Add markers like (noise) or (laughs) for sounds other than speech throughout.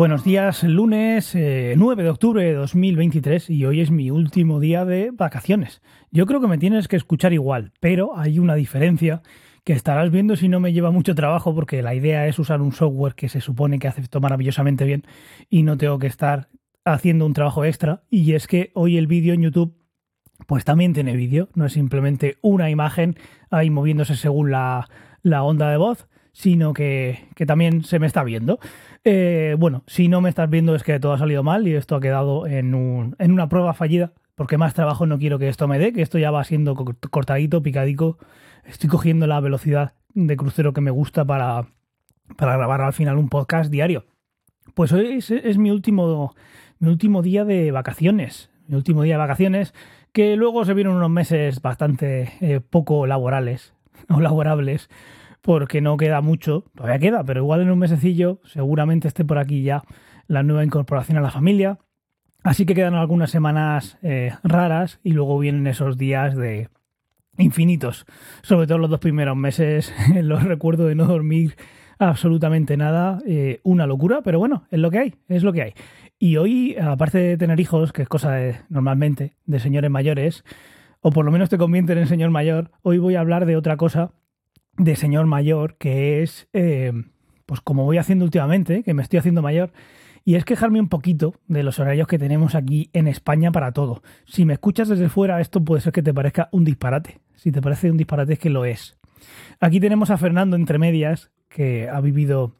Buenos días, lunes 9 eh, de octubre de 2023 y hoy es mi último día de vacaciones. Yo creo que me tienes que escuchar igual, pero hay una diferencia que estarás viendo si no me lleva mucho trabajo porque la idea es usar un software que se supone que hace esto maravillosamente bien y no tengo que estar haciendo un trabajo extra y es que hoy el vídeo en YouTube pues también tiene vídeo, no es simplemente una imagen ahí moviéndose según la, la onda de voz, sino que, también se me está viendo. Eh, bueno, si no me estás viendo es que todo ha salido mal y esto ha quedado en, un, en una prueba fallida, porque más trabajo no quiero que esto me dé, que esto ya va siendo cortadito, picadico. Estoy cogiendo la velocidad de crucero que me gusta para, para grabar al final un podcast diario. Pues hoy es, mi, último, mi último día de vacaciones. Mi último día de vacaciones, que luego se vienen unos meses bastante eh, poco laborales (laughs) o laborables porque no queda mucho, todavía queda, pero igual en un mesecillo seguramente esté por aquí ya la nueva incorporación a la familia. Así que quedan algunas semanas eh, raras y luego vienen esos días de infinitos. Sobre todo los dos primeros meses, (laughs) los recuerdo de no dormir absolutamente nada, eh, una locura, pero bueno, es lo que hay, es lo que hay. Y hoy, aparte de tener hijos, que es cosa de, normalmente de señores mayores, o por lo menos te convierten en señor mayor, hoy voy a hablar de otra cosa de señor mayor, que es, eh, pues como voy haciendo últimamente, que me estoy haciendo mayor, y es quejarme un poquito de los horarios que tenemos aquí en España para todo. Si me escuchas desde fuera, esto puede ser que te parezca un disparate. Si te parece un disparate, es que lo es. Aquí tenemos a Fernando entre medias, que ha vivido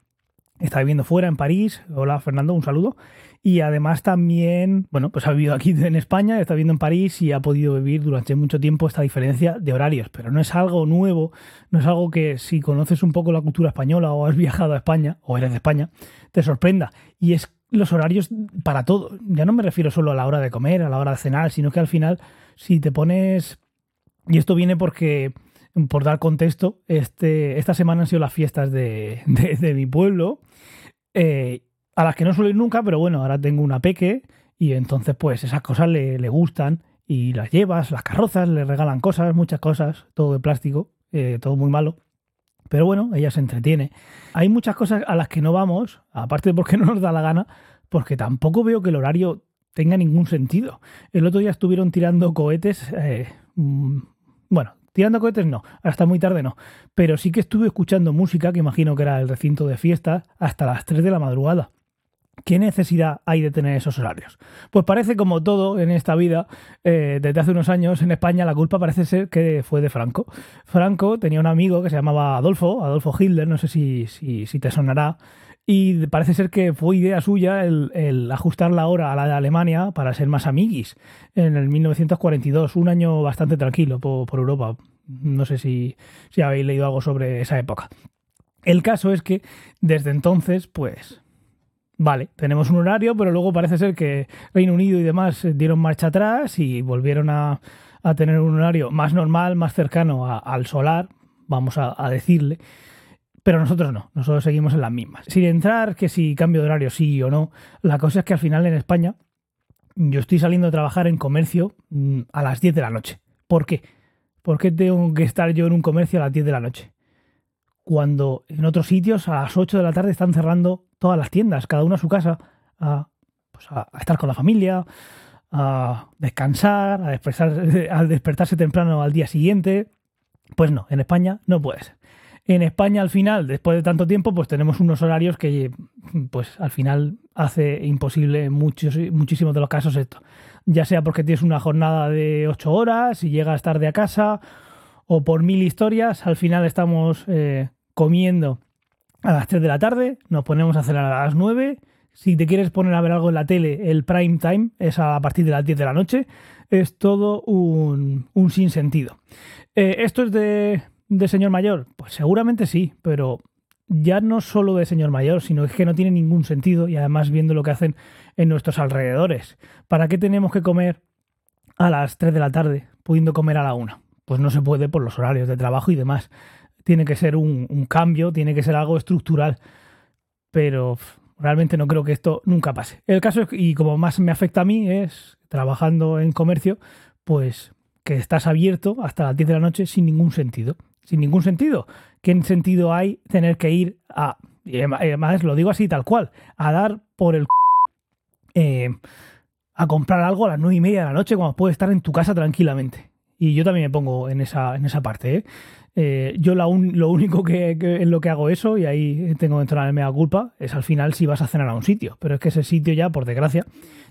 está viviendo fuera en París. Hola Fernando, un saludo. Y además también, bueno, pues ha vivido aquí (laughs) en España, está viviendo en París y ha podido vivir durante mucho tiempo esta diferencia de horarios. Pero no es algo nuevo, no es algo que si conoces un poco la cultura española o has viajado a España o eres de España, te sorprenda. Y es los horarios para todo. Ya no me refiero solo a la hora de comer, a la hora de cenar, sino que al final, si te pones... Y esto viene porque por dar contexto, este, esta semana han sido las fiestas de, mi pueblo, eh, a las que no suelo ir nunca, pero bueno, ahora tengo una peque y entonces pues esas cosas le, gustan y las llevas, las carrozas, le regalan cosas, muchas cosas, todo de plástico, eh, todo muy malo. Pero bueno, ella se entretiene. Hay muchas cosas a las que no vamos, aparte de porque (laughs) no nos da la gana, porque tampoco veo que el horario tenga ningún sentido. El otro día estuvieron tirando cohetes, eh, mm, bueno, Tirando cohetes no, hasta muy tarde no. Pero sí que estuve escuchando música, que imagino que era el recinto de fiesta, hasta las 3 de la madrugada. ¿Qué necesidad hay de tener esos horarios? Pues parece como todo en esta vida, eh, desde hace unos años en España la culpa parece ser que fue de Franco. Franco tenía un amigo que se llamaba Adolfo, Adolfo Hitler, no sé si, si te sonará, y parece ser que fue idea suya el, ajustar la hora a la de Alemania para ser más amiguis en el 1942, un año bastante tranquilo por, Europa. No sé si, si habéis leído algo sobre esa época. El caso es que desde entonces, pues, vale, tenemos un horario, pero luego parece ser que Reino Unido y demás dieron marcha atrás y volvieron a, tener un horario más normal, más cercano al solar, vamos a decirle. Pero nosotros no, nosotros seguimos en las mismas. Sin entrar que si cambio de horario sí o no, la cosa es que al final en España yo estoy saliendo a trabajar en comercio mm, a las 10 de la noche. ¿Por qué? ¿Por qué tengo que estar yo en un comercio a las 10 de la noche? Cuando en otros sitios a las 8 de la tarde están cerrando todas las tiendas, cada uno a su casa, a, pues a, estar con la familia, a descansar, a despertarse, (laughs) a despertarse temprano al día siguiente. Pues no, en España no puede ser. En España, al final, después de tanto tiempo, pues tenemos unos horarios que, pues al final, hace imposible en muchos, muchísimos de los casos esto. Ya sea porque tienes una jornada de ocho horas y llegas tarde a casa, o por mil historias, al final estamos eh, comiendo a las 3 de la tarde, nos ponemos a cenar a las 9. Si te quieres poner a ver algo en la tele, el prime time es a partir de las 10 de la noche. Es todo un, un sinsentido. Eh, esto es de de señor mayor? Pues seguramente sí, pero ya no solo de señor mayor, sino es que no tiene ningún sentido y además viendo lo que hacen en nuestros alrededores. ¿Para qué tenemos que comer a las 3 de la tarde pudiendo comer a la 1? Pues no se puede por los horarios de trabajo y demás. Tiene que ser un, un cambio, tiene que ser algo estructural, pero realmente no creo que esto nunca pase. El caso es, y como más me afecta a mí, es trabajando en comercio, pues que estás abierto hasta las 10 de la noche sin ningún sentido sin ningún sentido. ¿Qué sentido hay tener que ir a y además lo digo así tal cual, a dar por el... Eh, a comprar algo a las nueve y media de la noche cuando puedes estar en tu casa tranquilamente. Y yo también me pongo en esa, en esa parte. ¿eh? Eh, yo lo único que, en lo que hago eso, y ahí tengo que entrar en culpa, es al final si vas a cenar a un sitio. Pero es que ese sitio ya, por desgracia,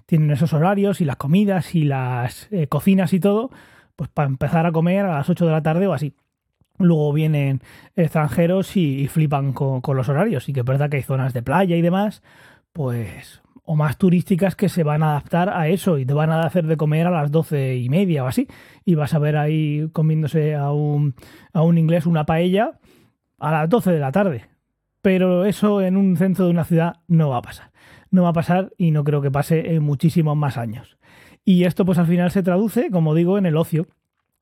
tienen esos horarios y las comidas y las eh, cocinas y todo, pues para empezar a comer a las 8 de la tarde o así. Luego vienen extranjeros y, flipan con, los horarios. Y que es verdad que hay zonas de playa y demás, pues o más turísticas que se van a adaptar a eso y te van a hacer de comer a las doce y media o así. Y vas a ver ahí comiéndose a un, a un inglés una paella a las 12 de la tarde. Pero eso en un centro de una ciudad no va a pasar. No va a pasar y no creo que pase en muchísimos más años. Y esto pues al final se traduce, como digo, en el ocio.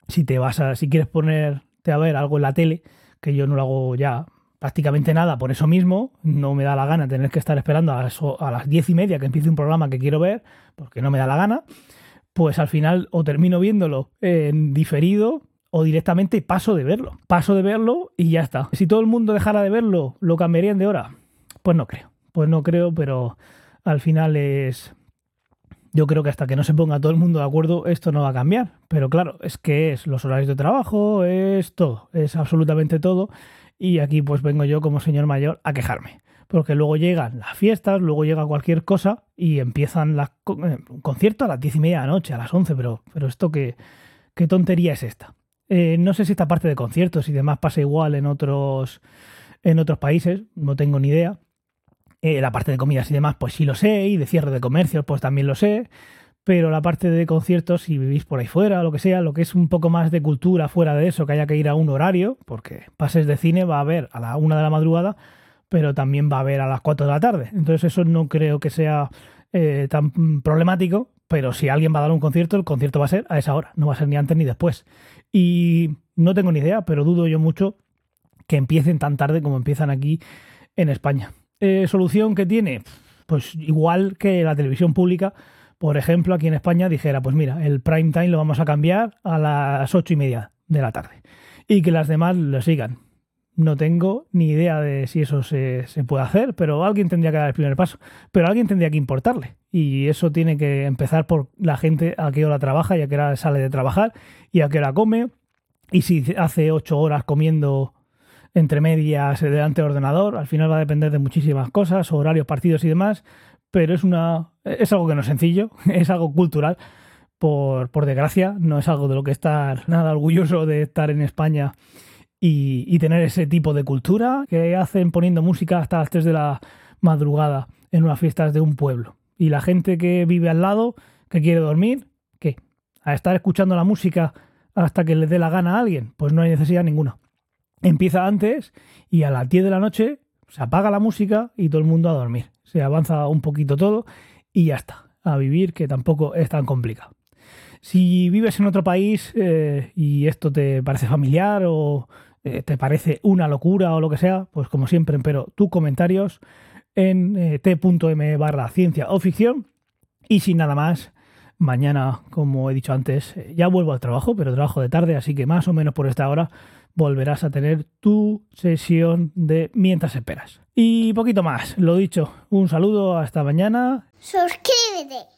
Si te vas a, si quieres a ver algo en la tele, que yo no lo hago ya prácticamente nada por eso mismo. No me da la gana tener que estar esperando a las, a las diez y media que empiece un programa que quiero ver, porque no me da la gana. Pues al final o termino viéndolo en diferido o directamente paso de verlo. Paso de verlo y ya está. Si todo el mundo dejara de verlo, ¿lo cambiarían de hora? Pues no creo. Pues no creo, pero al final es... Yo creo que hasta que no se ponga todo el mundo de acuerdo, esto no va a cambiar. Pero claro, es que es los horarios de trabajo, es todo, es absolutamente todo. Y aquí pues vengo yo como señor mayor a quejarme. Porque luego llegan las fiestas, luego llega cualquier cosa y empiezan las eh, concierto a las diez y media de la noche, a las once, pero, pero esto qué, qué tontería es esta. Eh, no sé si esta parte de conciertos y demás pasa igual en otros, en otros países, no tengo ni idea. Eh, la parte de comidas y demás, pues sí lo sé, y de cierre de comercios, pues también lo sé pero la parte de conciertos, si vivís por ahí fuera lo que sea, lo que es un poco más de cultura fuera de eso, que haya que ir a un horario, porque pases de cine va a haber a la una de la madrugada, pero también va a haber a las 4 de la tarde. Entonces eso no creo que sea eh, tan problemático, pero si alguien va a dar un concierto, el concierto va a ser a esa hora, no va a ser ni antes ni después. Y no tengo ni idea, pero dudo yo mucho que empiecen tan tarde como empiezan aquí en España. Eh, ¿Solución que tiene? Pues igual que la televisión pública, por ejemplo, aquí en España dijera, pues mira, el prime time lo vamos a cambiar a las ocho y media de la tarde y que las demás lo sigan. No tengo ni idea de si eso se, puede hacer, pero alguien tendría que dar el primer paso. Pero alguien tendría que importarle. Y eso tiene que empezar por la gente a qué hora trabaja y a qué hora sale de trabajar y a qué hora come. Y si hace ocho horas comiendo entre medias delante del ordenador, al final va a depender de muchísimas cosas, horarios, partidos y demás pero es una es algo que no es sencillo, (laughs) es algo cultural, por, por desgracia, no es algo de lo que estar nada orgulloso de estar en España y, y, tener ese tipo de cultura que hacen poniendo música hasta las 3 de la madrugada en unas fiestas de un pueblo. Y la gente que vive al lado, que quiere dormir, ¿qué? ¿A estar escuchando la música hasta que le dé la gana a alguien? Pues no hay necesidad ninguna. Empieza antes y a las 10 de la noche se apaga la música y todo el mundo a dormir se avanza un poquito todo y ya está, a vivir que tampoco es tan complicado. Si vives en otro país eh, y esto te parece familiar o eh, te parece una locura o lo que sea, pues como siempre, pero tus comentarios en eh, t.m barra ciencia o ficción. Y sin nada más, mañana, como he dicho antes, ya vuelvo al trabajo, pero trabajo de tarde, así que más o menos por esta hora volverás a tener tu sesión de mientras esperas. Y poquito más, lo dicho, un saludo, hasta mañana. Suscríbete.